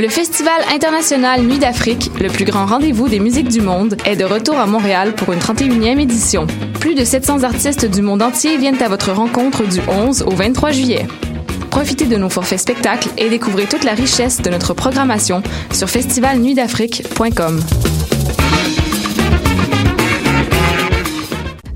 Le Festival international Nuit d'Afrique, le plus grand rendez-vous des musiques du monde, est de retour à Montréal pour une 31e édition. Plus de 700 artistes du monde entier viennent à votre rencontre du 11 au 23 juillet. Profitez de nos forfaits spectacles et découvrez toute la richesse de notre programmation sur festivalnuitdafrique.com.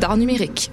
d'art numérique.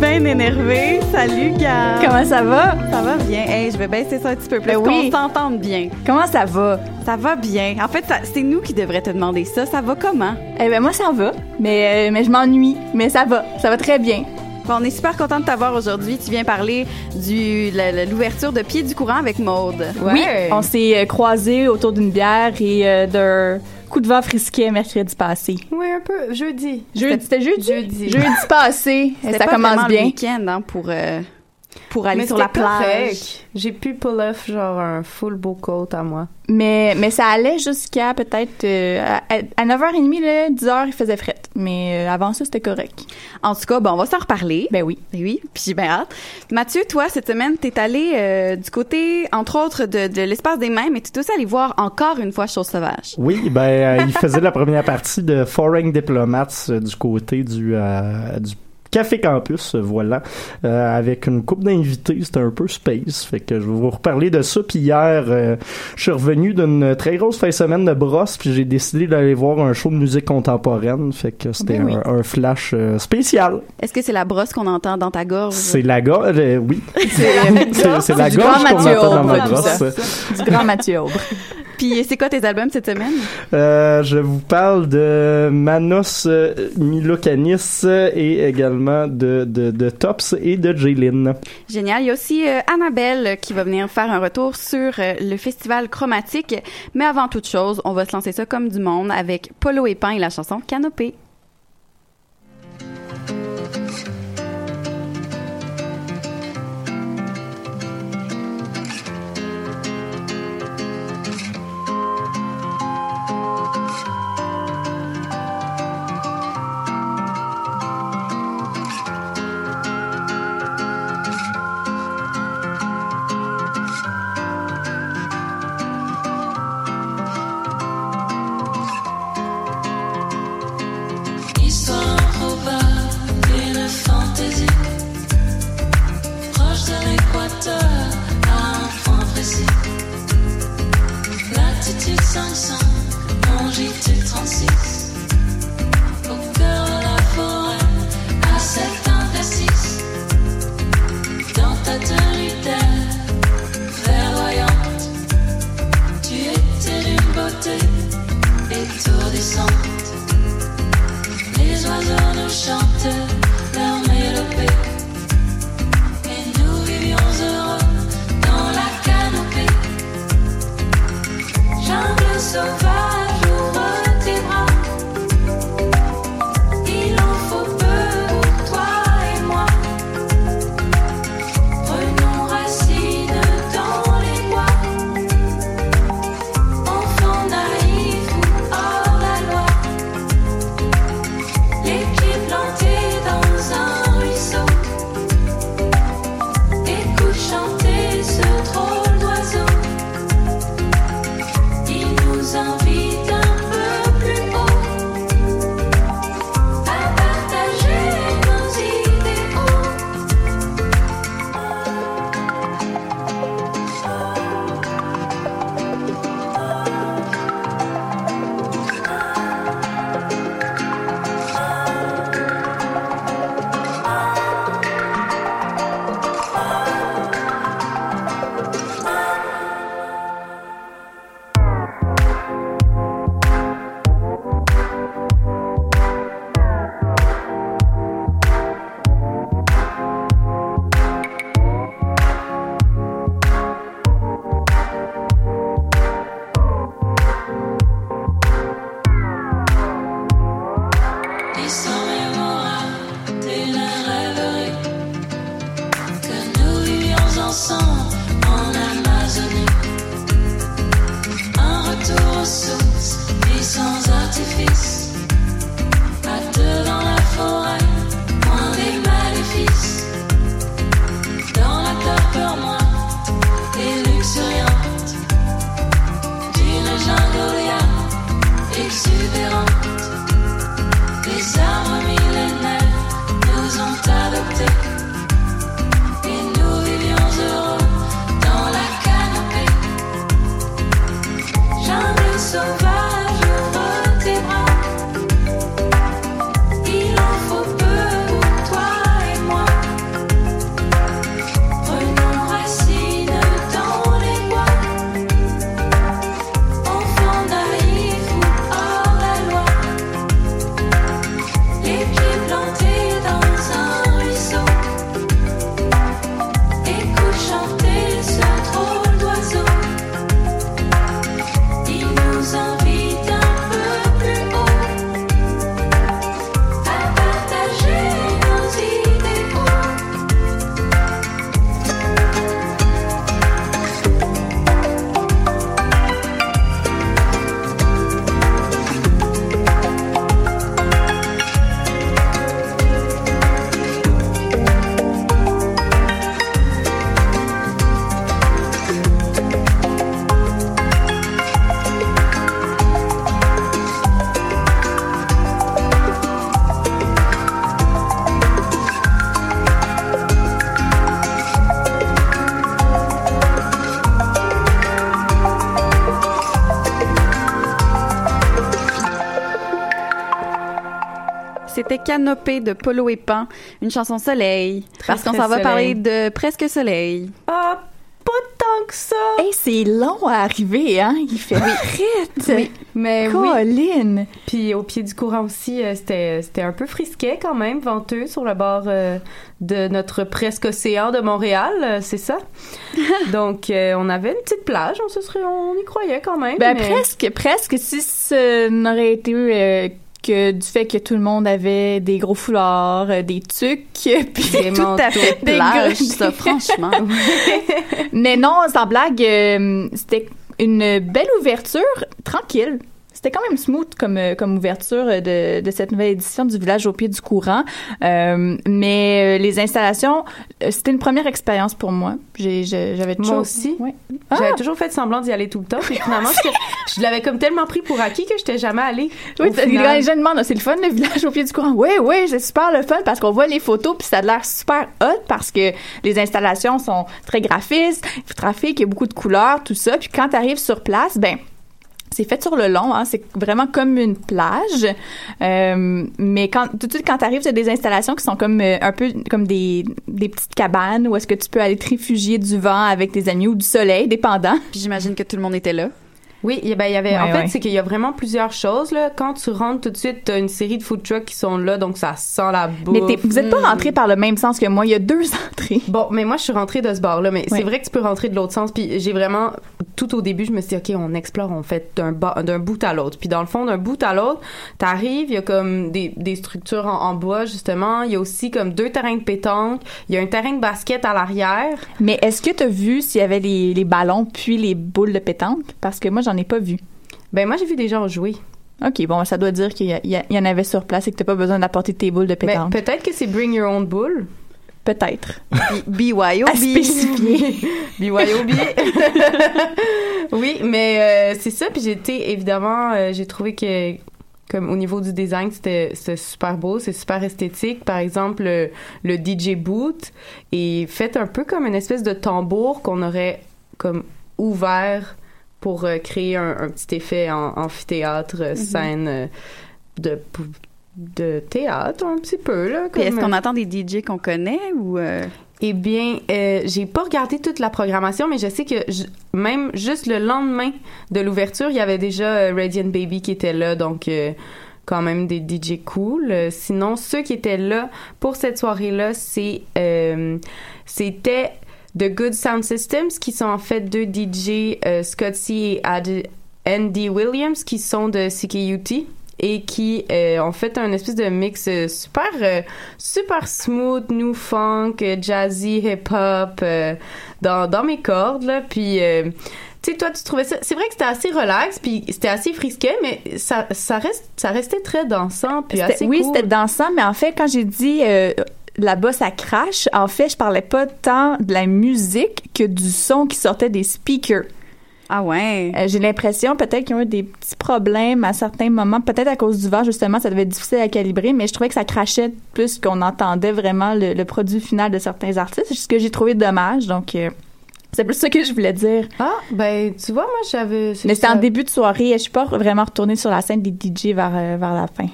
Bien énervée. Salut, Gab! Comment ça va? Ça va bien. Hey, je vais baisser ça un petit peu plus Ben pour oui. qu'on s'entende bien. Comment ça va? Ça va bien. En fait, c'est nous qui devrions te demander ça. Ça va comment? Eh ben moi ça va, mais, euh, mais je m'ennuie, mais ça va, ça va très bien. Bon, on est super content de t'avoir aujourd'hui. Tu viens parler la- l'ouverture de Pied du courant avec Maude. Oui, on s'est euh, croisés autour d'une bière et euh, d'un coup de vent frisquet mercredi passé. Oui, un peu. Jeudi. Jeudi, c'était jeudi? Jeudi. Jeudi passé, ça commence bien. week-end hein, pour, euh, pour aller Mais sur la plage. J'ai pu pull off genre un full beau coat à moi. Mais, mais ça allait jusqu'à peut-être euh, à, à 9h30, là, 10h, il faisait fret. Mais euh, avant ça, c'était correct. En tout cas, bon, on va s'en reparler. Ben oui. Ben oui, puis j'ai bien hâte. Mathieu, toi, cette semaine, t'es allé euh, du côté, entre autres, de, de l'espace des mains, mais t'es aussi allé voir encore une fois Chose Sauvage. Oui, ben, euh, il faisait la première partie de Foreign Diplomats euh, du côté du, euh, du Café Campus, voilà, euh, avec une coupe d'invités, c'était un peu space, fait que je vais vous reparler de ça. Puis hier, euh, je suis revenu d'une très grosse fin de semaine de brosse, puis j'ai décidé d'aller voir un show de musique contemporaine, fait que c'était Ben oui. un, un flash euh, spécial. Est-ce que c'est la brosse qu'on entend dans ta gorge? C'est la gorge, oui. C'est la gorge qu'on entend dans ma brosse. Du grand Mathieu Aubre. Puis c'est quoi tes albums cette semaine? Euh, je vous parle de Manos euh, Milokanis et également de, de, de Tops et de Jaylin. Génial. Il y a aussi euh, Annabelle qui va venir faire un retour sur euh, le festival chromatique. Mais avant toute chose, on va se lancer ça comme du monde avec Polo et Pan et la chanson. Canopée so Canopée de Polo et Pan, une chanson soleil. Très, parce qu'on s'en va parler de Presque Soleil. Ah, pas tant que ça. Hey, c'est long à arriver, hein? Il fait frette. Oui, mais oui. Colline. Puis au pied du courant aussi, euh, c'était c'était un peu frisquet quand même, venteux sur le bord euh, de notre presque océan de Montréal, euh, c'est ça? Donc on avait une petite plage, on se serait, on y croyait quand même. Ben, mais- presque, presque. Si ce n'aurait été euh, que du fait que tout le monde avait des gros foulards, euh, des tucs, puis Des Tout à fait plage, ça, franchement. Mais non, sans blague, euh, c'était une belle ouverture, tranquille. C'était quand même smooth comme, euh, comme ouverture de, de cette nouvelle édition du village au pied du courant. Euh, mais euh, les installations, c'était une première expérience pour moi. J'avais Moi toujours- aussi. Ouais. J'avais Ah! toujours fait semblant d'y aller tout le temps. Puis finalement, j'étais- je l'avais comme tellement pris pour acquis que j'étais jamais allée. Oui, les gens demandent, c'est le fun le village au pied du courant? Oui, oui, c'est super le fun parce qu'on voit les photos puis ça a l'air super hot parce que les installations sont très graphistes, graphiques, il y a beaucoup de couleurs, tout ça. Puis quand tu arrives sur place, ben c'est fait sur le long, hein, c'est vraiment comme une plage. Euh, mais quand tout de suite quand tu arrives, c'est des installations qui sont comme euh, un peu comme des, des petites cabanes où est-ce que tu peux aller te réfugier du vent avec tes amis ou du soleil, dépendant. Puis j'imagine que tout le monde était là. Oui, il y ben, y avait. en fait, ouais. c'est qu'il y a vraiment plusieurs choses. Là. Quand tu rentres tout de suite, tu as une série de food trucks qui sont là, donc ça sent la bouffe. Mais vous n'êtes pas Mm. rentré par le même sens que moi. Il y a deux entrées. Bon, mais moi, je suis rentrée de ce bar-là, mais c'est vrai que tu peux rentrer de l'autre sens. Puis j'ai vraiment, tout au début, je me suis dit, OK, on explore, on fait d'un, bout à l'autre. Puis dans le fond, d'un bout à l'autre, t'arrives, il y a comme des, des structures en, en bois, justement. Il y a aussi comme deux terrains de pétanque. Il y a un terrain de basket à l'arrière. Mais est-ce que tu as vu s'il y avait les, les ballons puis les boules de pétanque? Parce que moi, j'en ai pas vu. Ben, moi, j'ai vu des gens jouer. OK, bon, ça doit dire qu'il y, en avait sur place et que tu pas besoin d'apporter tes boules de Mais pétanque. peut-être que c'est Bring Your Own Bull. Peut-être. BYOB. Spécifier. BYOB. oui, mais euh, c'est ça. Puis j'ai été, évidemment, euh, j'ai trouvé que, comme au niveau du design, c'était c'était super beau, c'est super esthétique. Par exemple, le, le DJ boot est fait un peu comme une espèce de tambour qu'on aurait comme ouvert pour euh, créer un, un petit effet en amphithéâtre, euh, scène euh, de de théâtre un petit peu là. Est-ce qu'on entend des DJ qu'on connaît ou eh bien, euh, j'ai pas regardé toute la programmation, mais je sais que même juste le lendemain de l'ouverture, il y avait déjà Radiant Baby qui était là, donc euh, quand même des DJ cool. Euh, sinon, ceux qui étaient là pour cette soirée-là, c'est c'était The Good Sound Systems, qui sont en fait deux DJ, euh, Scott C et Ad- Andy Williams, qui sont de CKUT et qui euh, ont fait un espèce de mix euh, super euh, super smooth, new funk, jazzy, hip hop dans dans mes cordes là. Puis tu sais toi tu trouvais ça c'est vrai que c'était assez relax puis c'était assez frisquet mais ça ça reste ça restait très dansant puis assez oui, cool. c'était dansant, mais en fait, quand j'ai dit là-bas, ça crache, en fait, je parlais pas tant de la musique que du son qui sortait des speakers. Ah ouais. Euh, j'ai l'impression peut-être qu'ils ont eu des petits problèmes à certains moments, peut-être à cause du vent justement, ça devait être difficile à calibrer, mais je trouvais que ça crachait plus qu'on entendait vraiment le, le produit final de certains artistes, c'est ce que j'ai trouvé dommage. Donc euh, c'est plus ça que je voulais dire. Ah ben tu vois moi j'avais Mais c'était en début de soirée, je suis pas vraiment retournée sur la scène des DJ vers euh, vers la fin.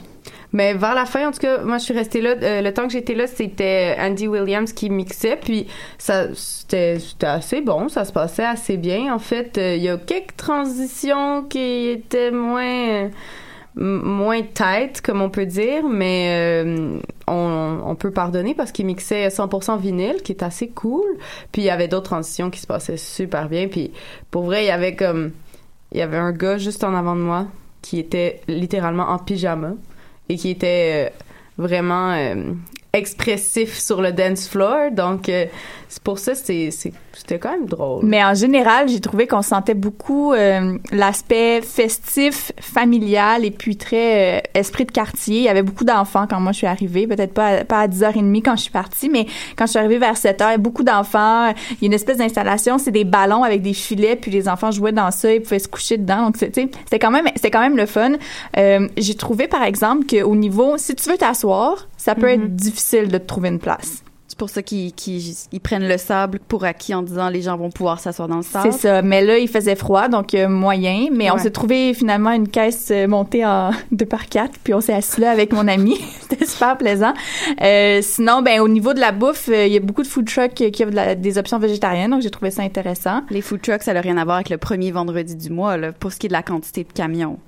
Mais vers la fin, en tout cas, moi, je suis restée là. euh, le temps que j'étais là, c'était Andy Williams qui mixait. Puis, ça, c'était, assez bon. Ça se passait assez bien. En fait, euh, il y a quelques transitions qui étaient moins, moins tight, comme on peut dire. Mais euh, on, on peut pardonner parce qu'il mixait 100% vinyle, qui est assez cool. Puis, il y avait d'autres transitions qui se passaient super bien. Puis, pour vrai, il y avait comme... Il y avait un gars juste en avant de moi qui était littéralement en pyjama qui était euh, vraiment euh, expressif sur le dance floor. Donc, euh, pour ça, c'est, c'est- c'était quand même drôle. Mais en général, j'ai trouvé qu'on sentait beaucoup euh, l'aspect festif, familial et puis très euh, esprit de quartier. Il y avait beaucoup d'enfants quand moi je suis arrivée, peut-être pas à, pas à 10h30 quand je suis partie, mais quand je suis arrivée vers 7h, il y a beaucoup d'enfants. Il y a une espèce d'installation, c'est des ballons avec des filets, puis les enfants jouaient dans ça, ils pouvaient se coucher dedans. Donc, c'est- c'était quand même, c'était quand même le fun. Euh, j'ai trouvé, par exemple, qu'au niveau, si tu veux t'asseoir, ça peut être difficile de te trouver une place. Pour ça qu'ils qu'ils- ils prennent le sable pour acquis en disant les gens vont pouvoir s'asseoir dans le sable. C'est ça. Mais là, il faisait froid, donc euh, moyen. Mais on s'est trouvé finalement une caisse euh, montée en 2 par 4 puis on s'est assis là avec mon ami. C'était super plaisant. Euh, sinon, ben au niveau de la bouffe, il y a beaucoup de food trucks qui la- des options végétariennes, donc j'ai trouvé ça intéressant. Les food trucks, ça n'a rien à voir avec le premier vendredi du mois, là, pour ce qui est de la quantité de camions.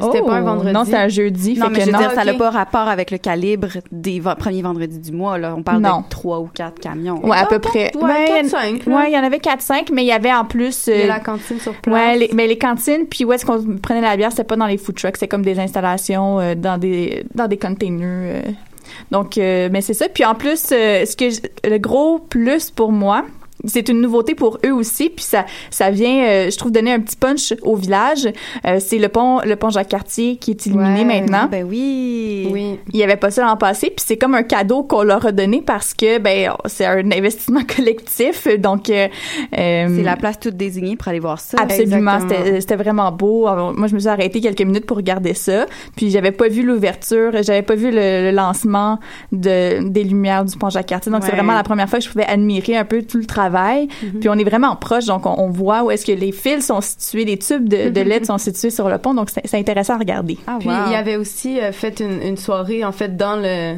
C'était pas un vendredi? Oh, Non, c'est un jeudi. Non, fait mais que je veux non. dire, ça n'a pas rapport avec le calibre des v- premiers vendredis du mois. Là. On parle Non. de trois ou quatre camions. Ouais, à peu près. ouais, Ouais, 4-5, là. Ouais, il y en avait 4-5, mais il y avait en plus. Il y a euh, la cantine sur place. Ouais, les, mais les cantines, puis où est-ce qu'on prenait la bière, c'était pas dans les food trucks, c'est comme des installations euh, dans des dans des containers. euh. Donc, euh, mais c'est ça. Puis en plus, euh, ce que j- le gros plus pour moi, c'est une nouveauté pour eux aussi, puis ça ça vient, euh, je trouve, donner un petit punch au village. Euh, c'est le pont le pont Jacques Cartier qui est illuminé Ouais, maintenant. Ben oui. Oui. Il y avait pas ça l'an passé, puis c'est comme un cadeau qu'on leur a donné parce que ben c'est un investissement collectif, donc euh, C'est euh, la place toute désignée pour aller voir ça. Absolument, c'était c'était vraiment beau. Alors, moi, je me suis arrêtée quelques minutes pour regarder ça. Puis j'avais pas vu l'ouverture, j'avais pas vu le, le lancement de des lumières du pont Jacques-Cartier. Donc c'est vraiment la première fois que je pouvais admirer un peu tout le travail. Puis on est vraiment proche, donc on, on voit où est-ce que les fils sont situés, les tubes de, de LED sont situés sur le pont. Donc c'est c'est intéressant à regarder. Ah, Puis wow. il y avait aussi euh, fait une, une soirée en fait dans le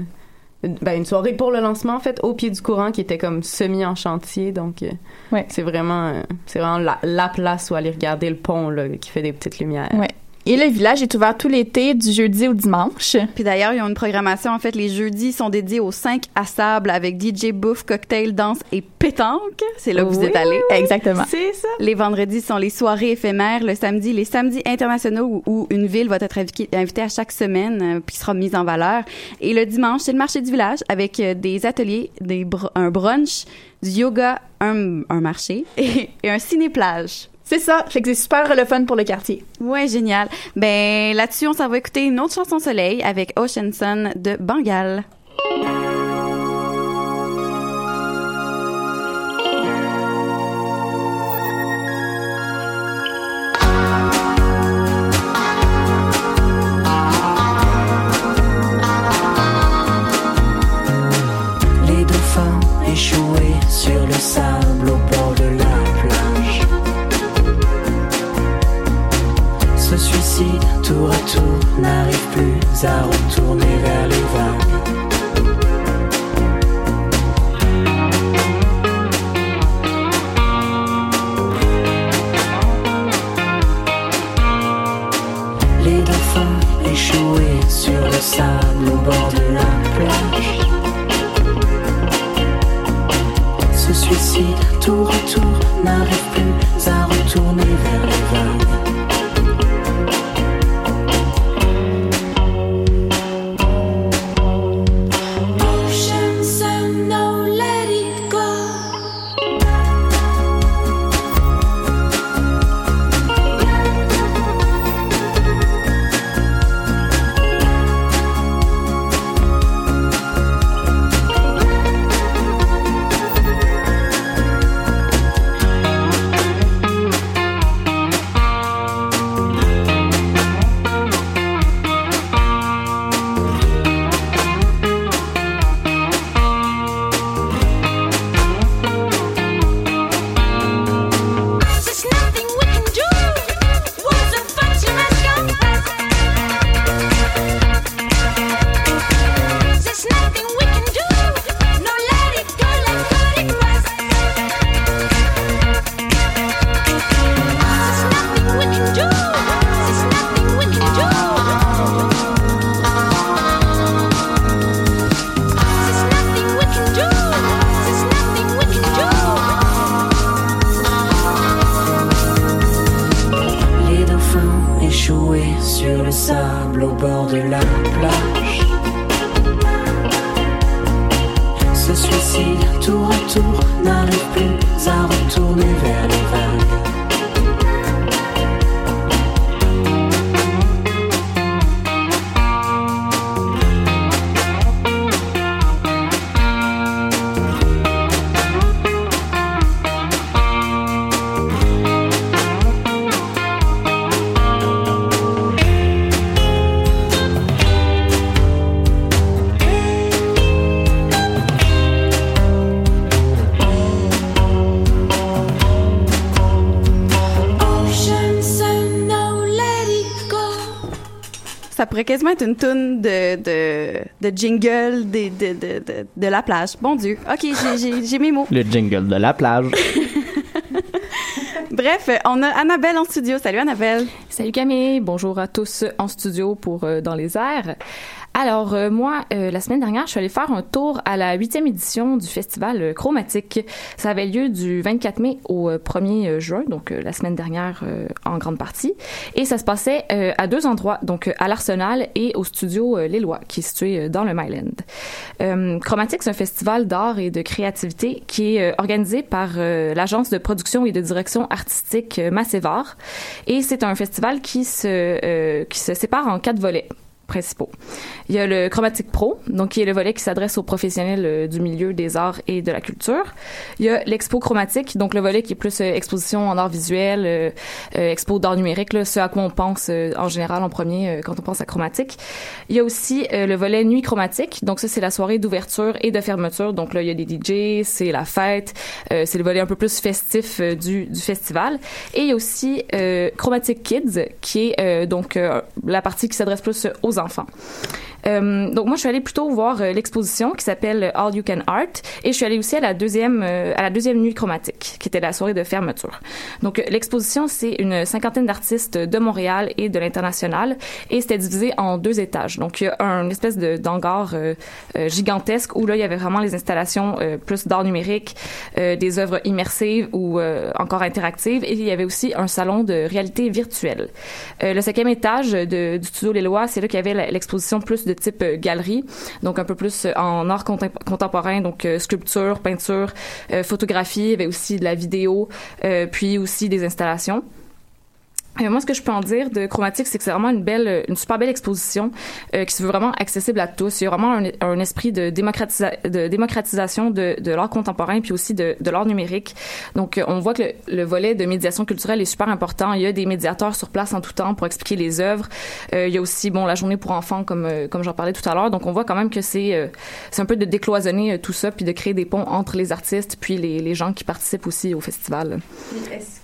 ben une soirée pour le lancement en fait au pied du courant qui était comme semi en chantier donc euh, Ouais. c'est vraiment euh, c'est vraiment la, la place où aller regarder le pont là qui fait des petites lumières. Ouais. Et le village est ouvert tout l'été, du jeudi au dimanche. Puis d'ailleurs, ils ont une programmation. En fait, les jeudis sont dédiés aux 5 à sable avec DJ bouffe, cocktail, danse et pétanque. C'est là que vous êtes allés. Exactement. C'est ça. Les vendredis sont les soirées éphémères. Le samedi, les samedis internationaux où, où une ville va être invi- invitée à chaque semaine euh, puis sera mise en valeur. Et le dimanche, c'est le marché du village avec euh, des ateliers, des br- un brunch, du yoga, un, un marché et, et un ciné-plage. C'est ça. Fait que c'est super le fun pour le quartier. Ouais, génial. Ben là-dessus, on s'en va écouter une autre chanson soleil avec Ocean Sun de Bengale. Les dauphins échoués sur le sable tour à tour, n'arrivent plus à retourner vers les vagues. Les dauphins échoués sur le sable au bord de la plage se suicident tour à tour, n'arrivent plus à retourner pourrait quasiment être une toune de, de, de jingle de, de, de, de, de la plage. Bon Dieu. OK, j'ai- j'ai j'ai mes mots. Le jingle de la plage. Bref, on a Annabelle en studio. Salut Annabelle. Salut Camille, bonjour à tous en studio pour euh, Dans les airs. Alors euh, moi, euh, la semaine dernière, je suis allée faire un tour à la huitième édition du festival euh, Chromatique. Ça avait lieu du 24 mai au euh, 1er juin, donc euh, la semaine dernière euh, en grande partie. Et ça se passait euh, à deux endroits, donc euh, à l'Arsenal et au studio euh, L'Éloie, qui est situé euh, dans le Myland. Euh, Chromatique, c'est un festival d'art et de créativité qui est euh, organisé par euh, l'agence de production et de direction artistique euh, Massévar. Et c'est un festival qui se, euh, qui se sépare en quatre volets principaux. Il y a le Chromatique Pro, donc qui est le volet qui s'adresse aux professionnels euh, du milieu des arts et de la culture. Il y a l'Expo Chromatique, donc le volet qui est plus euh, exposition en art visuel, euh, euh, expo d'art numérique, là, ce à quoi on pense en général en premier quand on pense à chromatique. Il y a aussi le volet Nuit Chromatique, donc ça c'est la soirée d'ouverture et de fermeture. Donc là il y a des DJ, c'est la fête, c'est le volet un peu plus festif du, du festival. Et il y a aussi Chromatic Kids, qui est donc la partie qui s'adresse plus aux enfants. Euh, donc moi je suis allée plutôt voir euh, l'exposition qui s'appelle All You Can Art et je suis allée aussi à la deuxième euh, à la deuxième nuit chromatique qui était la soirée de fermeture. Donc euh, l'exposition c'est une cinquantaine d'artistes de Montréal et de l'international et c'était divisé en deux étages. Donc il y a un espèce de d'hangar euh, gigantesque où là il y avait vraiment les installations plus d'art numérique, des œuvres immersives ou encore interactives et il y avait aussi un salon de réalité virtuelle. Le cinquième étage de, du studio Les Lois, c'est là qu'il y avait l'exposition plus de type euh, galerie, donc un peu plus euh, en art contem- contemporain, donc euh, sculpture, peinture, photographie, il y avait aussi de la vidéo, puis aussi des installations. Euh, moi, ce que je peux en dire de Chromatique, c'est que c'est vraiment une belle, une super belle exposition euh, qui se veut vraiment accessible à tous. Il y a vraiment un, un esprit de, démocratisa- de démocratisation de, de l'art contemporain puis aussi de, de l'art numérique. Donc, euh, on voit que le, le volet de médiation culturelle est super important. Il y a des médiateurs sur place en tout temps pour expliquer les œuvres. Euh, il y a aussi, bon, la journée pour enfants, comme euh, comme j'en parlais tout à l'heure. Donc, on voit quand même que c'est euh, c'est un peu de décloisonner euh, tout ça puis de créer des ponts entre les artistes puis les, les gens qui participent aussi au festival.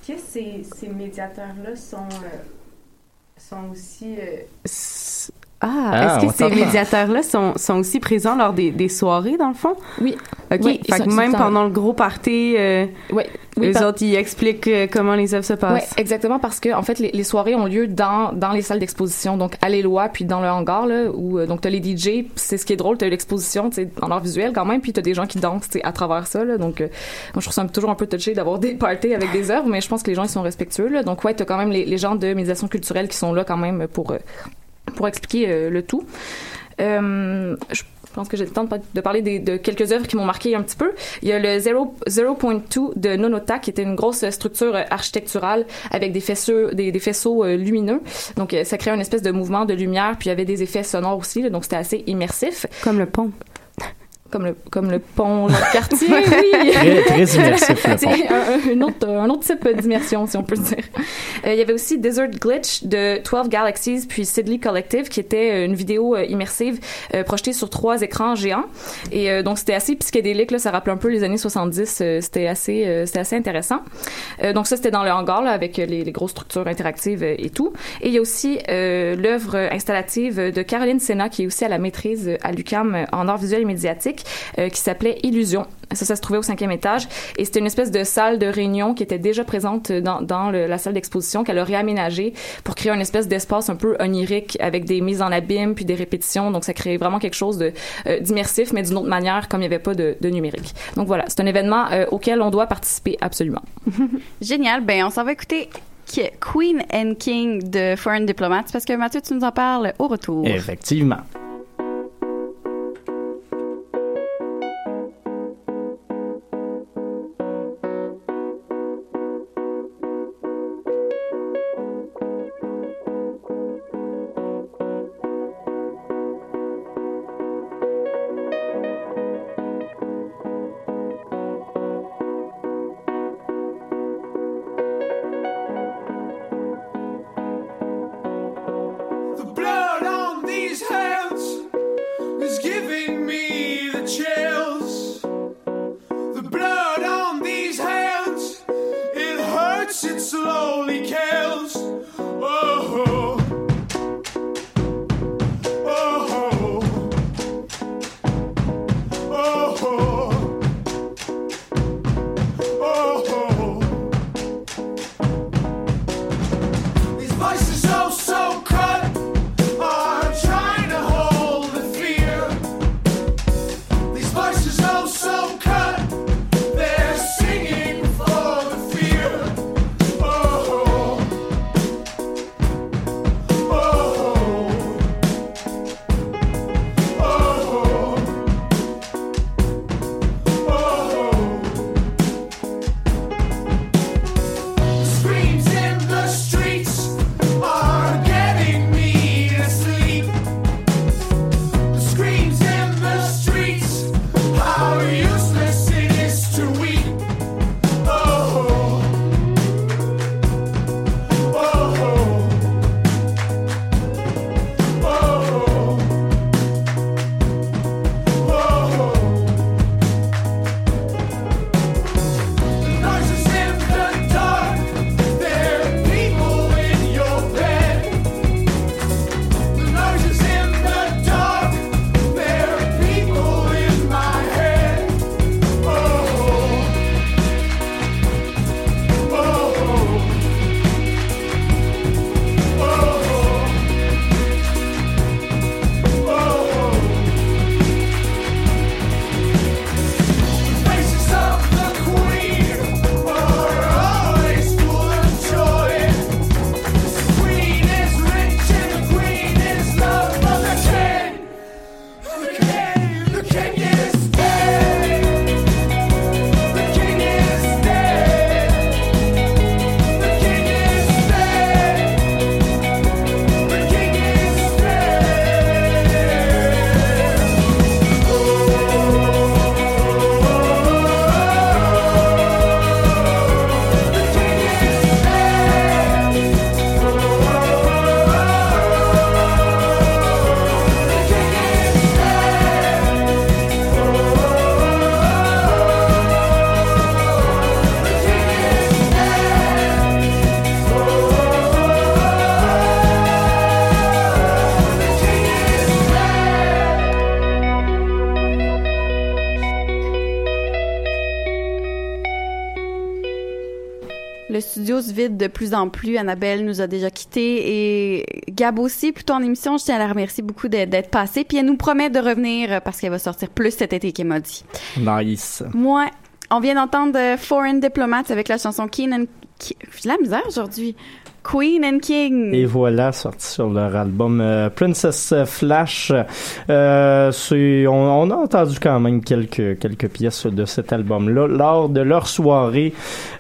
Que ces, ces médiateurs-là sont, euh, sont aussi. euh, Ah, Ah, est-ce que ces médiateurs-là sont, sont aussi présents lors des, des soirées, dans le fond? Oui. OK. Oui, fait que même pendant le gros party, euh. Oui, les par- autres, ils expliquent euh, comment les œuvres se passent. exactement parce que en fait les, les soirées ont lieu dans dans les salles d'exposition donc à l'Éloie puis dans le hangar là où euh, donc t'as les DJ c'est ce qui est drôle t'as l'exposition tu sais en art visuel quand même puis t'as des gens qui dansent tu sais à travers ça là donc euh, moi je trouve ça toujours un peu touché d'avoir des parties avec des œuvres mais je pense que les gens ils sont respectueux là donc ouais t'as quand même les, les gens de médiation culturelle qui sont là quand même pour euh, pour expliquer euh, le tout euh, je pense que j'ai le temps de, par- de parler de quelques œuvres qui m'ont marqué un petit peu. Il y a le 0 0.2 de Nonota, qui était une grosse structure euh, architecturale avec des faisceaux, des, faisceaux lumineux. Donc, ça créait une espèce de mouvement de lumière, puis il y avait des effets sonores aussi. donc, c'était assez immersif. Comme le pont. Comme le, comme le pont, le quartier, oui. Très, très immersif, le pont. un, un autre, un autre type d'immersion, si on peut dire. Euh, il y avait aussi Desert Glitch de 12 Galaxies, puis Sidley Collective, qui était euh, une vidéo euh, immersive euh, projetée sur trois écrans géants. Et donc, c'était assez psychédélique, là, ça rappelait un peu les années 70. euh, c'était assez, c'était assez intéressant. Donc, ça, c'était dans le hangar, là, avec les, les grosses structures interactives et tout. Et il y a aussi l'œuvre installative de Caroline Senna, qui est aussi à la maîtrise à l'UCAM en art visuel et médiatique, euh, qui s'appelait Illusion. Ça, ça se trouvait au cinquième étage. Et c'était une espèce de salle de réunion qui était déjà présente dans, dans le- la salle d'exposition qu'elle a réaménagée pour créer une espèce d'espace un peu onirique avec des mises en abîme puis des répétitions. Donc, ça créait vraiment quelque chose de euh, d'immersif, mais d'une autre manière, comme il n'y avait pas de, de numérique. Donc, voilà, c'est un événement euh, auquel on doit participer absolument. Génial. Ben, on s'en va écouter Queen and King de Foreign Diplomats parce que Mathieu, tu nous en parles au retour. Effectivement. Vide de plus en plus. Annabelle nous a déjà quittés et Gab aussi, plutôt en émission. Je tiens à la remercier beaucoup d'être passée. Puis elle nous promet de revenir euh, parce qu'elle va sortir plus cet été qu'elle m'a dit. Nice. Moi, on vient d'entendre euh, Foreign Diplomats avec la chanson Keen and... Ki- J'ai la misère aujourd'hui. Queen and King. Et voilà, sorti sur leur album euh, Princess Flash. Euh, on, on a entendu quand même quelques quelques pièces de cet album-là lors de leur soirée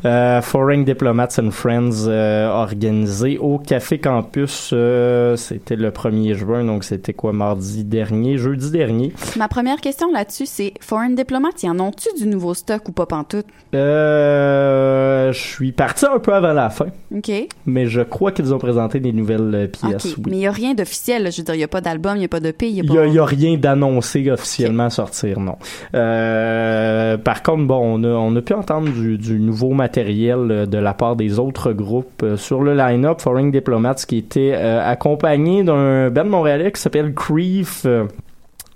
euh, Foreign Diplomats and Friends euh, organisée au Café Campus. euh, c'était le 1er juin, donc c'était quoi mardi dernier, jeudi dernier? Ma première question là-dessus, c'est Foreign Diplomats, y en ont-tu du nouveau stock ou pas pantoute? Euh, je suis parti un peu avant la fin, OK. mais je crois qu'ils ont présenté des nouvelles euh, pièces. Oui. Mais il n'y a rien d'officiel. Je veux dire, il n'y a pas d'album, il n'y a pas de P, il n'y a y rien d'annoncé officiellement à sortir, non. Euh, par contre, bon, on a, on a pu entendre du, du nouveau matériel euh, de la part des autres groupes sur le line-up. Foreign Diplomats qui était euh, accompagné d'un band montréalais qui s'appelle Creef.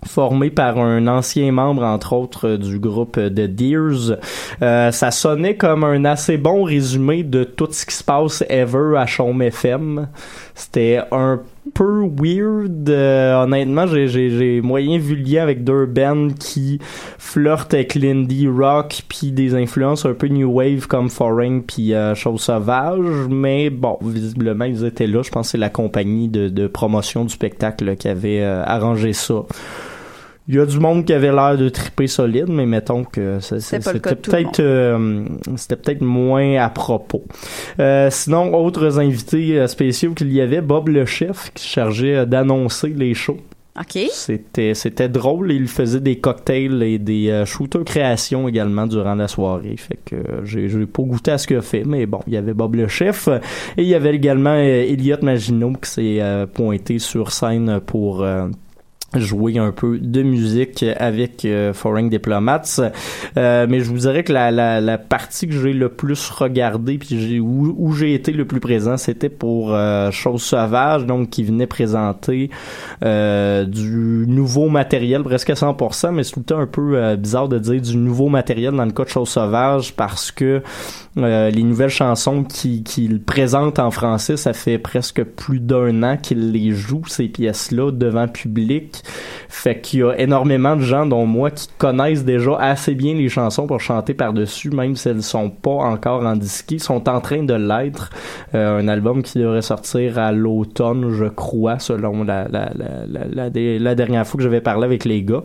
Formé par un ancien membre, entre autres, du groupe de Deers. Euh, ça sonnait comme un assez bon résumé de tout ce qui se passe ever à Chaume FM. C'était un peu weird. euh, honnêtement, j'ai moyen vu le lien avec deux bands qui flirtent avec l'indie rock puis des influences un peu new wave comme Foreign puis euh, Chose Sauvage. Mais bon, visiblement, ils étaient là. Je pense que c'est la compagnie de, de promotion du spectacle qui avait euh, arrangé ça. Il y a du monde qui avait l'air de triper solide, mais mettons que C'était peut-être euh, c'était peut-être moins à propos. Euh, sinon, autres invités euh, spéciaux qu'il y avait, Bob le chef qui se chargeait euh, d'annoncer les shows. OK. C'était c'était drôle, il faisait des cocktails et des euh, shooters créations également durant la soirée. Fait que euh, j'ai j'ai pas goûté à ce qu'il a fait, mais bon, il y avait Bob le chef et il y avait également euh, Elliot Maginot qui s'est pointé sur scène pour euh, jouer un peu de musique avec euh, Foreign Diplomats. Euh, mais je vous dirais que la, la, la partie que j'ai le plus regardée puis où, où j'ai été le plus présent, c'était pour euh, Chose Sauvage, donc qui venait présenter euh, du nouveau matériel presque à 100%, mais c'est tout le temps un peu euh, bizarre de dire du nouveau matériel dans le cas de Chose Sauvage parce que les nouvelles chansons qu'il qu'il présente en français, ça fait presque plus d'un an qu'il les joue, ces pièces-là, devant public. Fait qu'il y a énormément de gens, dont moi, qui connaissent déjà assez bien les chansons pour chanter par-dessus, même si elles sont pas encore en disque. Sont en train de l'être. Euh, un album qui devrait sortir à l'automne, je crois, selon la, la dernière fois que j'avais parlé avec les gars.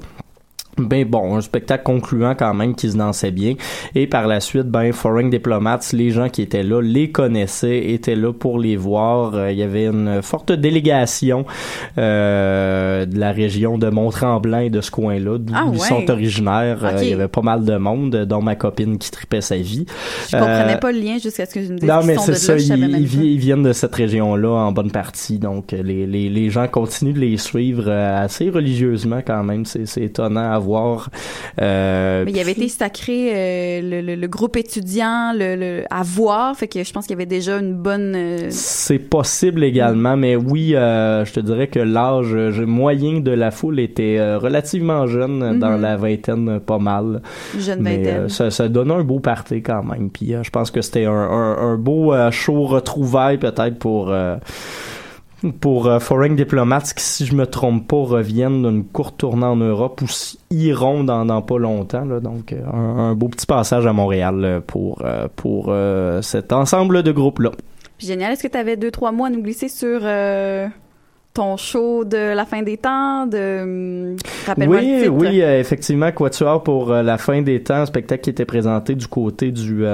Ben bon, un spectacle concluant quand même qui se dansait bien. Et par la suite, ben Foreign Diplomats, les gens qui étaient là les connaissaient, étaient là pour les voir. Euh, il y avait une forte délégation euh, de la région de Mont-Tremblant et de ce coin-là, d'où Ah ils ouais. sont originaires. Euh, il y avait pas mal de monde, dont ma copine qui tripait sa vie. Je comprenais Euh, pas le lien jusqu'à ce que je me dise non, mais c'est ça, là, ils, viennent de cette région-là en bonne partie, donc les, les, les gens continuent de les suivre assez religieusement quand même, c'est étonnant à voir. Euh, Mais il avait été sacré euh, le, le, le groupe étudiant le, le, à voir, fait que je pense qu'il y avait déjà une bonne... euh, C'est possible également, mais oui, euh, je te dirais que l'âge moyen de la foule était relativement jeune, dans Mhm. la vingtaine, pas mal. jeune Mais vingtaine. ça, ça donnait un beau party quand même. Puis je pense que c'était un, un, un beau show retrouvaille peut-être pour pour euh, Foreign Diplomats qui, si je me trompe pas, reviennent d'une courte tournée en Europe ou iront dans, dans pas longtemps. Là, donc euh, un, un beau petit passage à Montréal euh, pour pour euh, cet ensemble de groupes là. Puis génial, est-ce que tu avais deux, trois mois à nous glisser sur euh, ton show de la fin des temps, de... hum, Rappelle-moi le Oui, titre? oui, effectivement, Quatuor pour la fin des temps, un spectacle qui était présenté du côté du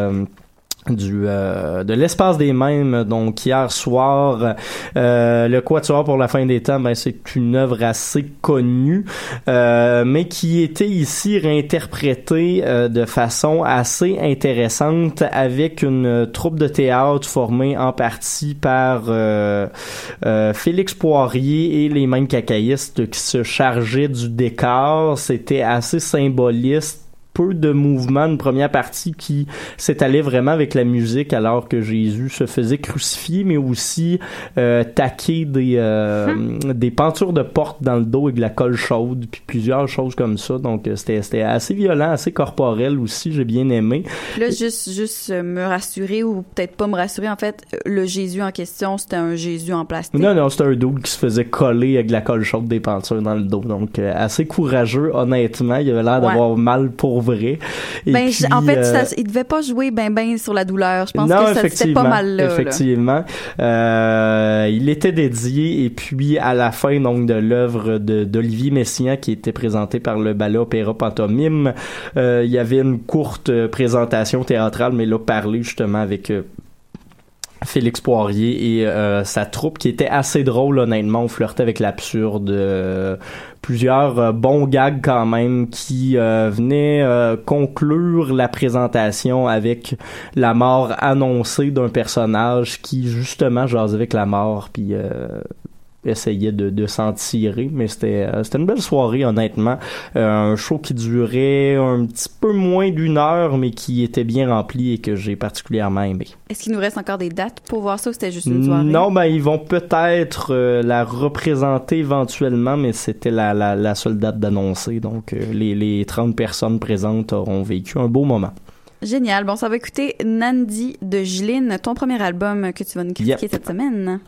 du euh, de l'espace des mêmes donc hier soir euh, le quatuor pour la fin des temps ben c'est une œuvre assez connue euh, mais qui était ici réinterprétée euh, de façon assez intéressante avec une troupe de théâtre formée en partie par Félix Poirier et les mêmes cacaïstes qui se chargeaient du décor. C'était assez symboliste peu de mouvement, une première partie qui s'étalait vraiment avec la musique alors que Jésus se faisait crucifier, mais aussi euh, taquer des, euh, des pentures de porte dans le dos avec de la colle chaude, puis plusieurs choses comme ça. Donc euh, c'était c'était assez violent, assez corporel aussi, j'ai bien aimé. Là, juste, juste euh, me rassurer ou peut-être pas me rassurer. En fait, euh, le Jésus en question, c'était un Jésus en plastique. Non, non, c'était un dude qui se faisait coller avec de la colle chaude des pentures dans le dos. Donc, assez courageux, honnêtement. Il avait l'air Ouais. d'avoir mal pour vrai. Et Ben, puis, en fait, euh, ça- il devait pas jouer ben ben sur la douleur. Je pense non, que c'était effectivement, pas mal là. là. Effectivement. Euh, il était dédié et puis à la fin donc de l'œuvre d'Olivier Messiaen qui était présenté par le ballet opéra pantomime, euh, il y avait une courte euh, présentation théâtrale mais là parlé justement avec euh, Félix Poirier et euh, sa troupe qui était assez drôle honnêtement. On flirtait avec l'absurde euh, plusieurs euh, bons gags quand même qui euh, venaient conclure la présentation avec la mort annoncée d'un personnage qui justement jasait avec la mort puis essayait de, de s'en tirer mais c'était euh, c'était une belle soirée honnêtement Euh, un show qui durait un petit peu moins d'une heure mais qui était bien rempli et que j'ai particulièrement aimé Est-ce qu'il nous reste encore des dates pour voir ça ou c'était juste une soirée? non, ben ils vont peut-être euh, la représenter éventuellement, mais c'était la, la, la seule date d'annoncer. Donc euh, les, les 30 personnes présentes auront vécu un beau moment. Génial. Bon, ça va écouter Nandi de Giline, ton premier album que tu vas nous critiquer Yep. cette semaine.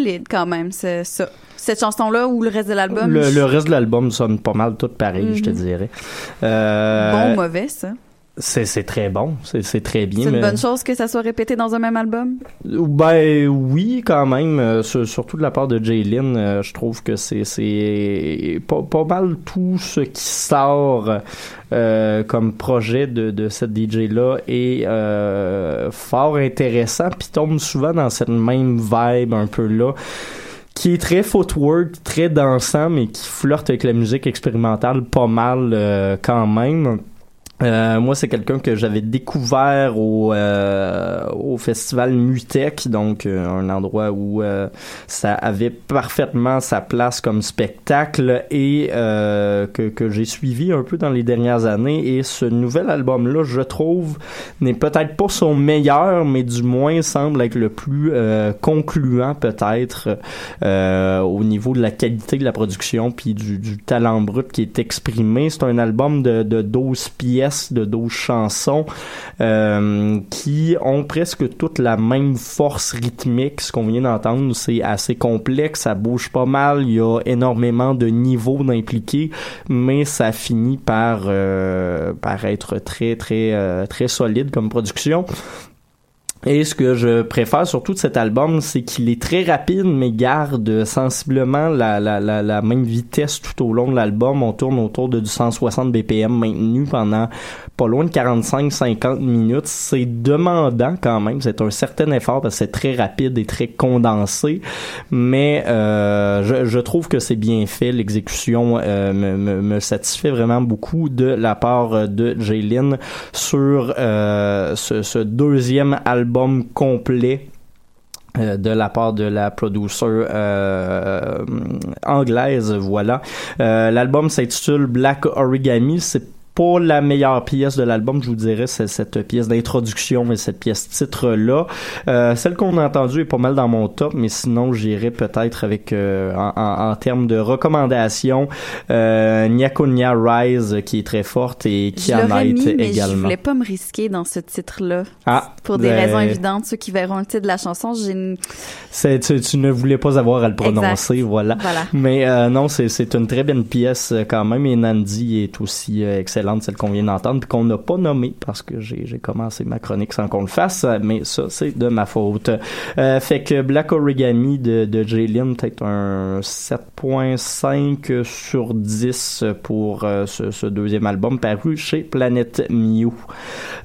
solide quand même, c'est ça. Cette chanson-là ou le reste de l'album? Le reste de l'album sonne pas mal tout pareil, je te Mhm. dirais. Euh, Bon ou mauvais, ça? C'est c'est très bon, c'est c'est très bien. C'est une mais- bonne chose que ça soit répété dans un même album? Ben oui, quand même. euh, sur- surtout de la part de Jaylin, euh, je trouve que c'est c'est pas, pas mal tout ce qui sort euh, comme projet de, de cette DJ là est euh, fort intéressant, puis tombe souvent dans cette même vibe un peu là qui est très footwork, très dansant, mais qui flirte avec la musique expérimentale pas mal quand même. Euh, moi, c'est quelqu'un que j'avais découvert au, euh, au festival Mutec, donc euh, un endroit où euh, ça avait parfaitement sa place comme spectacle et euh, que, que j'ai suivi un peu dans les dernières années. Et ce nouvel album-là, je trouve, n'est peut-être pas son meilleur, mais du moins semble être le plus concluant peut-être au niveau de la qualité de la production puis du, du talent brut qui est exprimé. C'est un album de, de 12 pièces, de 12 chansons euh, qui ont presque toute la même force rythmique. Ce qu'on vient d'entendre, c'est assez complexe, ça bouge pas mal, il y a énormément de niveaux d'impliqués, mais ça finit par, euh, par être très, très, euh, très solide comme production. Et ce que je préfère surtout de cet album, c'est qu'il est très rapide, mais garde sensiblement la, la, la, la même vitesse tout au long de l'album. On tourne autour de du 160 BPM maintenu pendant pas loin de 45-50 minutes. C'est demandant quand même. C'est un certain effort parce que c'est très rapide et très condensé. Mais euh, je, je trouve que c'est bien fait. L'exécution euh, me, me, me satisfait vraiment beaucoup de la part de Jaylin sur euh, ce, ce deuxième album complet euh, de la part de la producer euh, anglaise, voilà. Euh, L'album s'intitule Black Origami. C'est pas la meilleure pièce de l'album, je vous dirais, c'est cette pièce d'introduction, mais cette pièce titre-là. Euh, celle qu'on a entendue est pas mal dans mon top, mais sinon, j'irais peut-être avec, euh, en, en, en termes de recommandations, euh, Nyakunya Rise, qui est très forte, et Je l'aurais Kianite mis, mais je également. voulais pas me risquer dans ce titre-là. Ah, Pour des ben, raisons évidentes, ceux qui verront le titre de la chanson, j'ai une... Tu, tu ne voulais pas avoir à le prononcer, voilà. Voilà. Mais euh, non, c'est, une très belle pièce quand même. Et Nandi est aussi euh, celle qu'on vient d'entendre, puis qu'on n'a pas nommée parce que j'ai, commencé ma chronique sans qu'on le fasse. Mais ça, c'est de ma faute. Euh, fait que Black Origami de, de Jaylin, peut-être un 7.5 sur 10 pour euh, ce, deuxième album paru chez Planète Mew.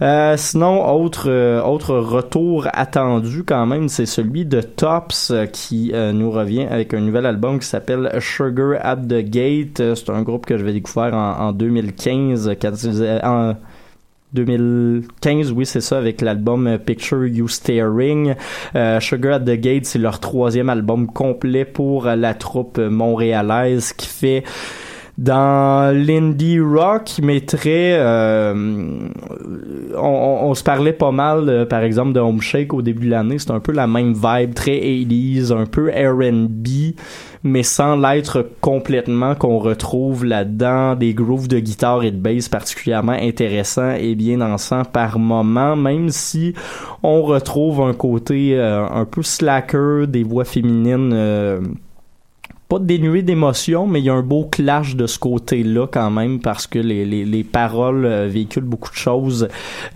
Euh, sinon, autre autre retour attendu quand même, c'est celui de Tops qui nous revient avec un nouvel album qui s'appelle Sugar at the Gate. C'est un groupe que je vais découvrir en, en 2015, quand ils faisaient- en 2015, oui, c'est ça, avec l'album euh, Picture You Staring. Euh, Sugar at the Gate, c'est leur troisième album complet pour euh, la troupe euh, montréalaise qui fait dans l'indie rock, mais très... euh, on, on- se parlait pas mal, euh, par exemple, de Home Shake au début de l'année. C'est un peu la même vibe, très 80s, un peu R&B, mais sans l'être complètement qu'on retrouve là-dedans. Des grooves de guitare et de bass particulièrement intéressants et bien dansants par moment, même si on retrouve un côté euh, un peu slacker, des voix féminines... pas dénué d'émotion, mais il y a un beau clash de ce côté-là quand même parce que les, les, les paroles euh, véhiculent beaucoup de choses,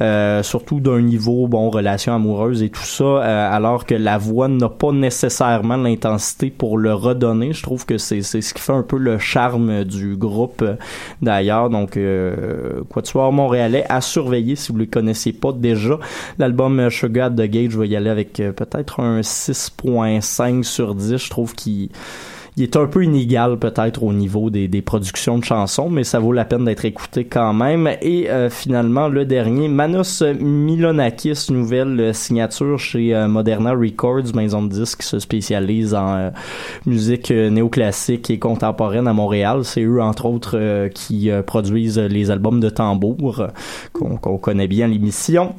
euh, surtout d'un niveau, bon, relation amoureuse et tout ça, euh, alors que la voix n'a pas nécessairement l'intensité pour le redonner. Je trouve que c'est ce qui fait un peu le charme du groupe euh, d'ailleurs. Donc, euh, Quatuor montréalais à surveiller si vous ne le connaissez pas déjà. L'album euh, Sugar the Gate, je vais y aller avec peut-être un 6.5 sur 10. Je trouve qu'il il est un peu inégal peut-être au niveau des, des productions de chansons, mais ça vaut la peine d'être écouté quand même. Et euh, finalement, le dernier, Manos Milonakis, nouvelle euh, signature chez euh, Moderna Records, maison de disques qui se spécialise en euh, musique néoclassique et contemporaine à Montréal. C'est eux, entre autres, qui produisent les albums de tambour qu'on connaît bien l'émission.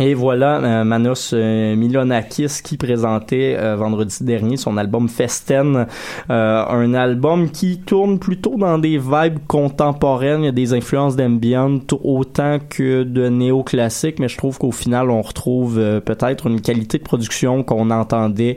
Et voilà euh, Manos euh, Milonakis qui présentait euh, vendredi dernier son album Festen, un album qui tourne plutôt dans des vibes contemporaines, il y a des influences d'ambient autant que de néoclassique, mais je trouve qu'au final on retrouve peut-être une qualité de production qu'on entendait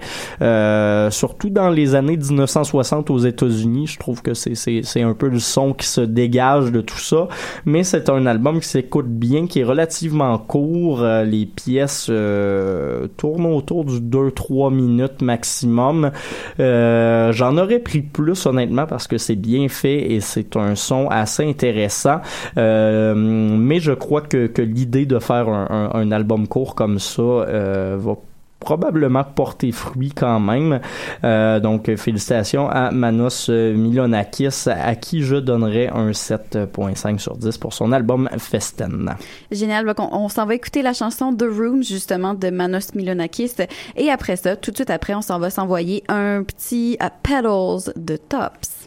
surtout dans les années 1960 aux États-Unis. Je trouve que c'est c'est un peu le son qui se dégage de tout ça, mais c'est un album qui s'écoute bien, qui est relativement court. Les pièces euh, tournent autour du 2-3 minutes maximum. Euh, J'en aurais pris plus honnêtement parce que c'est bien fait et c'est un son assez intéressant. Euh, mais je crois que, que l'idée de faire un, un- un album court comme ça va probablement porter fruit quand même. Euh, donc, félicitations à Manos Milonakis, à qui je donnerais un 7.5 sur 10 pour son album Festen. Génial. Donc, on, on s'en va écouter la chanson The Room, justement, de Manos Milonakis. Et après ça, tout de suite après, on s'en va s'envoyer un petit euh, Petals de Tops.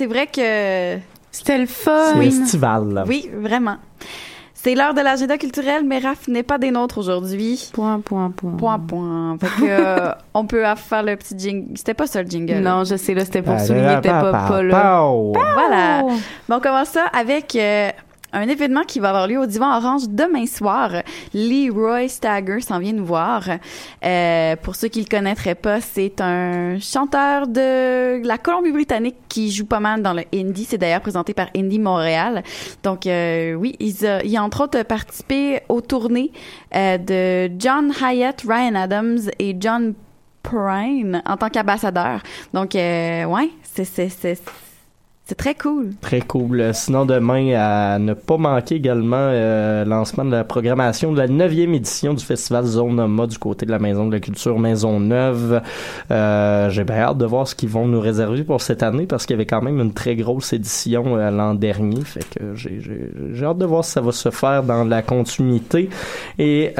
C'est vrai que C'était le fun. C'est estival. oui, vraiment. C'est l'heure de l'agenda culturel, mais Raph n'est pas des nôtres aujourd'hui. Point, point, point. Point, point. Fait que, euh, on peut faire le petit jingle. C'était pas ça le jingle. Non, je sais, là, c'était pour Ah, souligner que t'es pas, pas là. Pow! Voilà. Bon, on commence ça avec euh, un événement qui va avoir lieu au Divan Orange demain soir. Leroy Stagger s'en vient nous voir. Euh, pour ceux qui le connaîtraient pas, c'est un chanteur de la Colombie-Britannique qui joue pas mal dans le indie. C'est d'ailleurs présenté par Indie Montréal. Donc euh, oui, il a, il a entre autres participé aux tournées euh, de John Hyatt, Ryan Adams et John Prine en tant qu'ambassadeur. Donc euh, ouais, c'est c'est c'est très cool. Très cool. Euh, Sinon, demain, à ne pas manquer également euh, lancement de la programmation de la neuvième édition du festival Zone du côté de la Maison de la Culture Maisonneuve. Euh, J'ai bien hâte de voir ce qu'ils vont nous réserver pour cette année parce qu'il y avait quand même une très grosse édition l'an dernier. Fait que j'ai- hâte de voir si ça va se faire dans la continuité. Et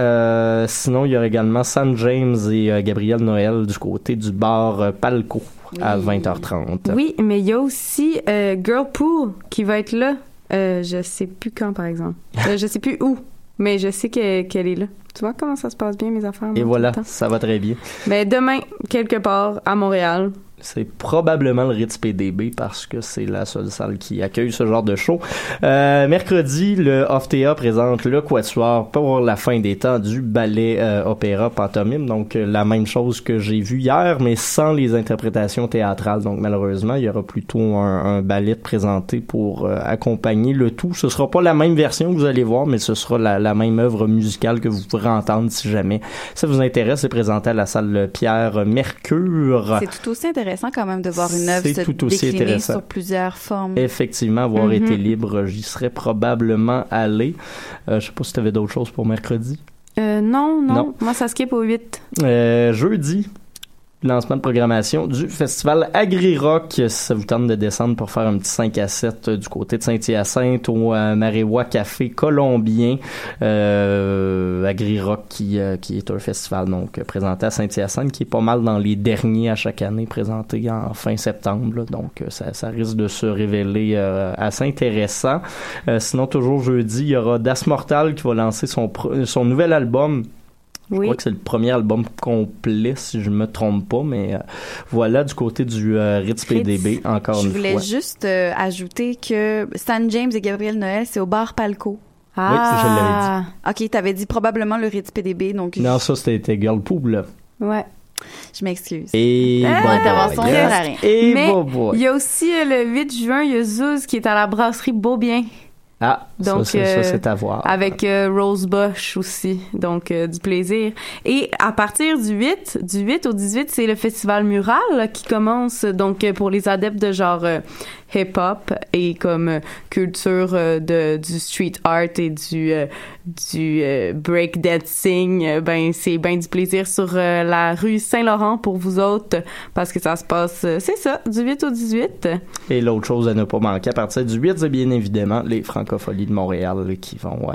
sinon, il y aura également San James et Gabriel Noël du côté du bar euh, Palco à 20h30. Oui, mais il y a aussi euh, Girlpool qui va être là. Euh, je sais plus quand, par exemple. Euh, je sais plus où, mais je sais que- qu'elle est là. Tu vois comment ça se passe bien, mes affaires? Et voilà, ça va très bien. Mais demain, quelque part, à Montréal. C'est probablement le Ritz PDB parce que c'est la seule salle qui accueille ce genre de show. Euh, mercredi, le Oftea présente le Quatuor pour la fin des temps du ballet euh, opéra pantomime. Donc euh, la même chose que j'ai vu hier, mais sans les interprétations théâtrales. Donc malheureusement, il y aura plutôt un, un ballet présenté pour euh, accompagner le tout. Ce sera pas la même version que vous allez voir, mais ce sera la, la même œuvre musicale que vous pourrez entendre si jamais ça vous intéresse. C'est présenté à la salle Pierre Mercure. C'est tout aussi intéressant quand même de voir une œuvre se tout aussi décliner intéressant. sur plusieurs formes. Effectivement, avoir Mhm. été libre, j'y serais probablement allé. Euh, je sais pas si tu avais d'autres choses pour mercredi. Euh, non, non, Non. Moi, ça skip au 8. Euh, jeudi, lancement de programmation du festival Agri-Rock. Si ça vous tente de descendre pour faire un petit 5 à 7 euh, du côté de Saint-Hyacinthe au euh, Maréwa Café Colombien. Euh, Agri-Rock qui, euh, qui est un festival donc présenté à Saint-Hyacinthe qui est pas mal dans les derniers à chaque année présenté en fin septembre. là. donc euh, ça, ça risque de se révéler euh, assez intéressant. Sinon, toujours jeudi, il y aura Das Mortal qui va lancer son, son nouvel album je Oui. crois que c'est le premier album complet, si je me trompe pas, mais euh, voilà, du côté du euh, Ritz PDB, encore Je une voulais fois. juste euh, ajouter que Stan James et Gabriel Noël, c'est au bar Palco. Ah. Ok, t'avais dit probablement le Ritz PDB, donc Non, ça, c'était Girl Pool, là. Ouais. je m'excuse. Et Ah, bon intervention à rien. Et Mais bon boy. il y a aussi le 8 juin, il y a Zouz qui est à la brasserie Beaubien. Ah, Donc, ça, c'est, euh, c'est à voir. Avec euh, Rose Bush aussi, donc euh, du plaisir. Et à partir du 8, du 8 au 18, c'est le festival Mural qui commence donc pour les adeptes de genre euh, hip-hop et comme euh, culture euh, de du street art et du euh, du break dancing, euh, ben c'est ben du plaisir sur la rue Saint-Laurent pour vous autres parce que ça se passe c'est ça, du 8 au 18. Et l'autre chose à ne pas manquer à partir du 8, c'est bien évidemment les Francopholies de Montréal qui vont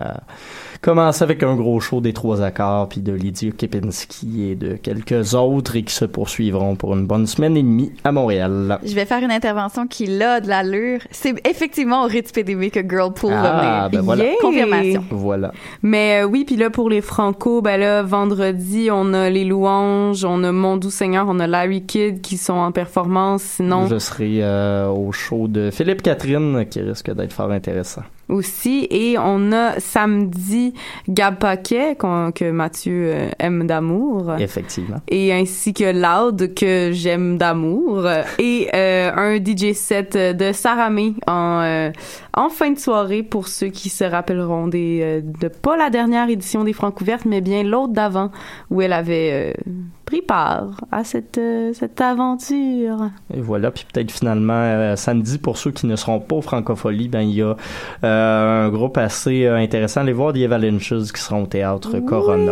commencer avec un gros show des trois accords, puis de Lydia Kepinski et de quelques autres et qui se poursuivront pour une bonne semaine et demie à Montréal. Je vais faire une intervention qui l'a de l'allure. C'est effectivement au Ritz PDB que Girlpool va Ah, venir. ben voilà. Yeah! Confirmation. Voilà. Mais euh, oui, puis là pour les Franco, ben là vendredi, on a les louanges, on a Mon doux Seigneur, on a Larry Kidd qui sont en performance, sinon Je serai euh, au show de Philippe Catherine qui risque d'être fort intéressant. Aussi et on a samedi Gab Paquet qu'on- que Mathieu euh, aime d'amour. Effectivement. et ainsi que Loud que j'aime d'amour et euh, un DJ set de Sarah May en euh, en fin de soirée pour ceux qui se rappelleront des euh, de pas la dernière édition des Francouvertes mais bien l'autre d'avant où elle avait euh, pris part à cette euh, cette aventure. Et voilà, puis peut-être finalement euh, samedi pour ceux qui ne seront pas au Francophonie, ben il y a un groupe assez intéressant. Allez voir The Avalanches qui seront au théâtre Corona.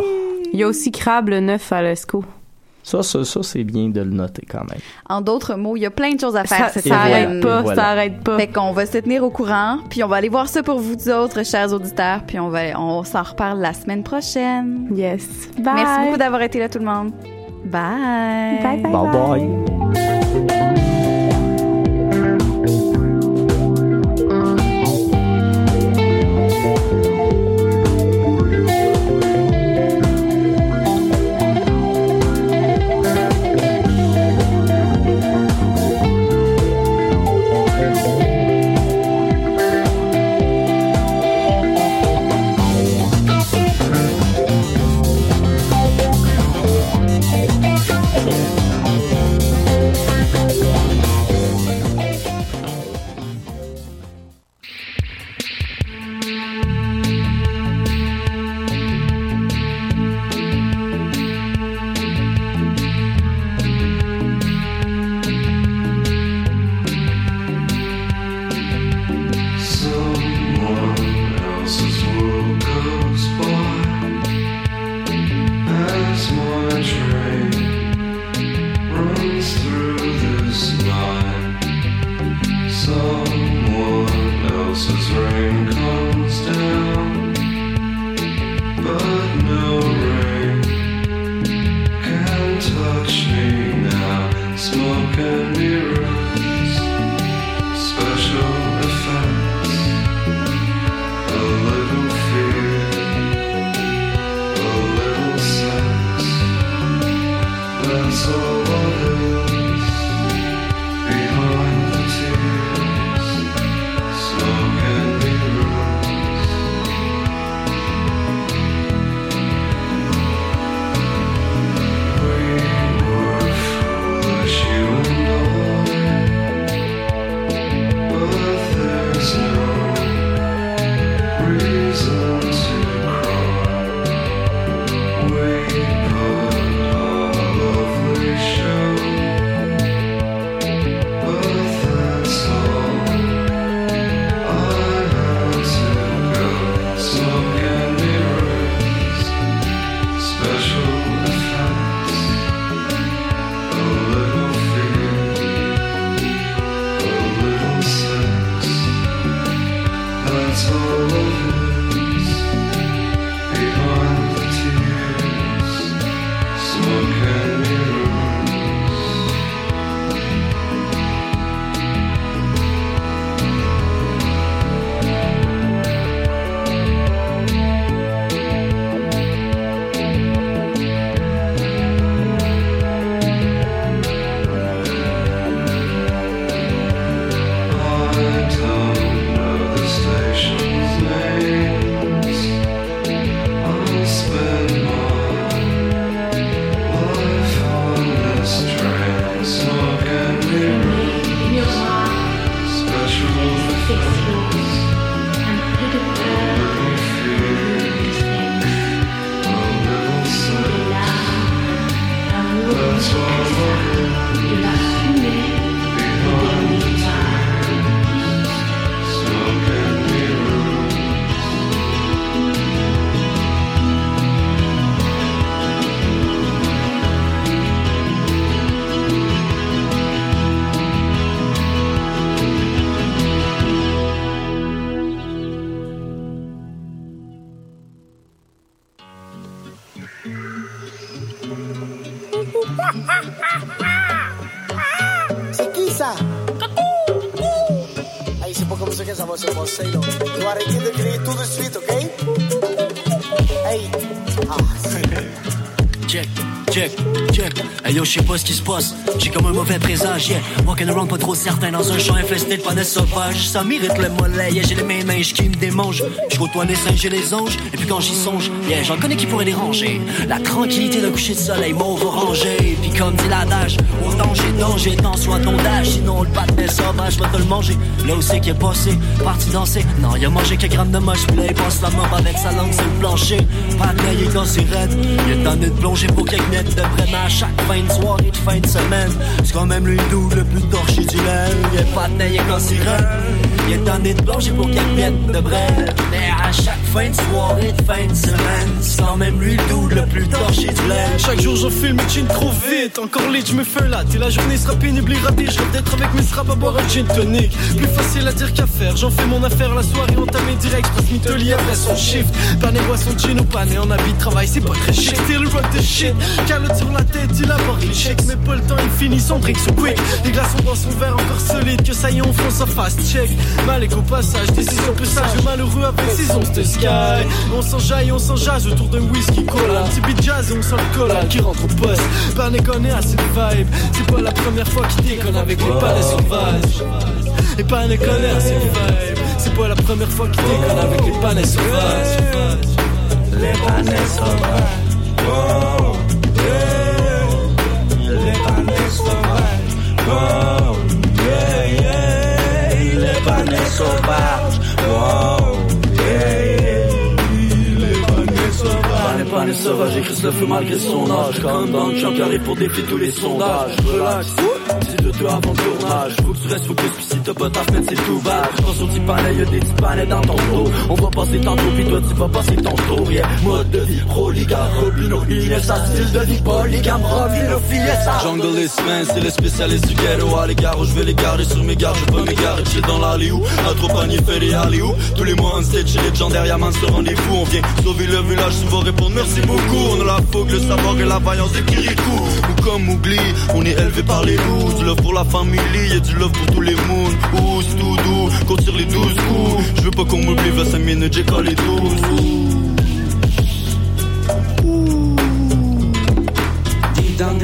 Il y a aussi Crabe le 9 à l'ESCO. Ça, ça, ça c'est bien de le noter quand même. En d'autres mots, il y a plein de choses à faire Ça, ça arrête pas, voilà. ça arrête pas. Fait qu'on va se tenir au courant, puis on va aller voir ça pour vous autres, chers auditeurs, puis on va, on s'en reparle la semaine prochaine. Yes. Bye. Merci beaucoup d'avoir été là, tout le monde. Bye. Bye, bye, Bye bye. bye. Around pas trop certain dans un champ infesté de panais sauvages? Ça m'irrite le mollet, yeah. J'ai les mains minges qui me démangent. Je côtoie les singes et les anges. Et puis quand j'y songe, yeah, j'en connais qui pourraient déranger. La tranquillité d'un coucher de soleil mauve orangé. Puis comme dit l'adage, au danger, danger, tant soit ton dash. Sinon le patin sauvage va te le manger. Là où c'est qu'il est passé, parti danser. Non, il a mangé quelques grammes de moche, puis là il passe la mort avec sa langue sur le plancher. Patin, il est cassé raide. Il est tanné de plonger pour quelques mètres de prenne à fin de soirée, de fin de semaine. C'est quand même lui doux le plus torché du laine. Il est patin, il est raide. Il est tanné de plonger pour quelques mètres de brève. Mais à chaque fin de soirée, de fin de semaine, c'est quand même lui doux le plus torché du laine. Chaque jour je filme et chine trop vite Encore lit, je me fais là Et la journée sera pénible et ratée d'être avec mes straps à boire un gin tonic. Plus facile à dire qu'à faire J'en fais mon affaire. La soirée entamée direct passe Mitoli après son shift. Pané boisson gin ou pané en habit travail C'est pas très chic. Still rock the shit Calotte sur la tête il aborde les chèques Mais pas le temps il finit son drink so quick. Les glaçons dans son verre encore solide Que ça y est on fonce en fast check. Mal au passage Décision plus sage. Malheureux avec saison de sky. On s'enjaille on s'enjage autour d'un whisky cola. Un petit beat jazz et on sent le qui rentre au poste. Pas vibe C'est pas la première fois qu'il déconne avec les palais sauvages Et pas déconner à cette vibe C'est pas la première fois qu'il déconne avec les palais sauvages Les panais sauvages. Oh. Les panais sauvages. Oh. Les panais sauvages. Sauvages. planète sauvage, écrit le feu malgré son âge. Comme dans le champ arrive pour défier tous les sondages. Relax, dis de toi avant le tournage. Faut que tu restes focus, pis si t'as pas ta fenêtre, c'est tout. Pense aux petits palais, y'a des petits palais dans ton dos. On va passer tantôt, pis toi tu vas passer ton tour. Yeah, mode de vie, proliga, Robino, Inessa, style de vie, polygame, Robino, Fiesta. Jungle is man, c'est les spécialistes du ghetto. À l'égard je vais les garder sur mes gardes, je peux m'égarer, chill dans l'alley où. Trop panier, fait les alley où. Tous les mois, on stage, chez les légendaires, y'a man, ce rendez-vous. On vient sauver le village, souvent répondre merci beaucoup. On a la fougue, le savoir et la vaillance de Kirikou. Nous comme Ougli, on est élevé par les loups. Du love pour la famille et du love pour tous les moons. Ous, tout doux, qu'on les douze coups. Je veux pas qu'on m'oublie, 25 minutes, j'ai les douze. Deep down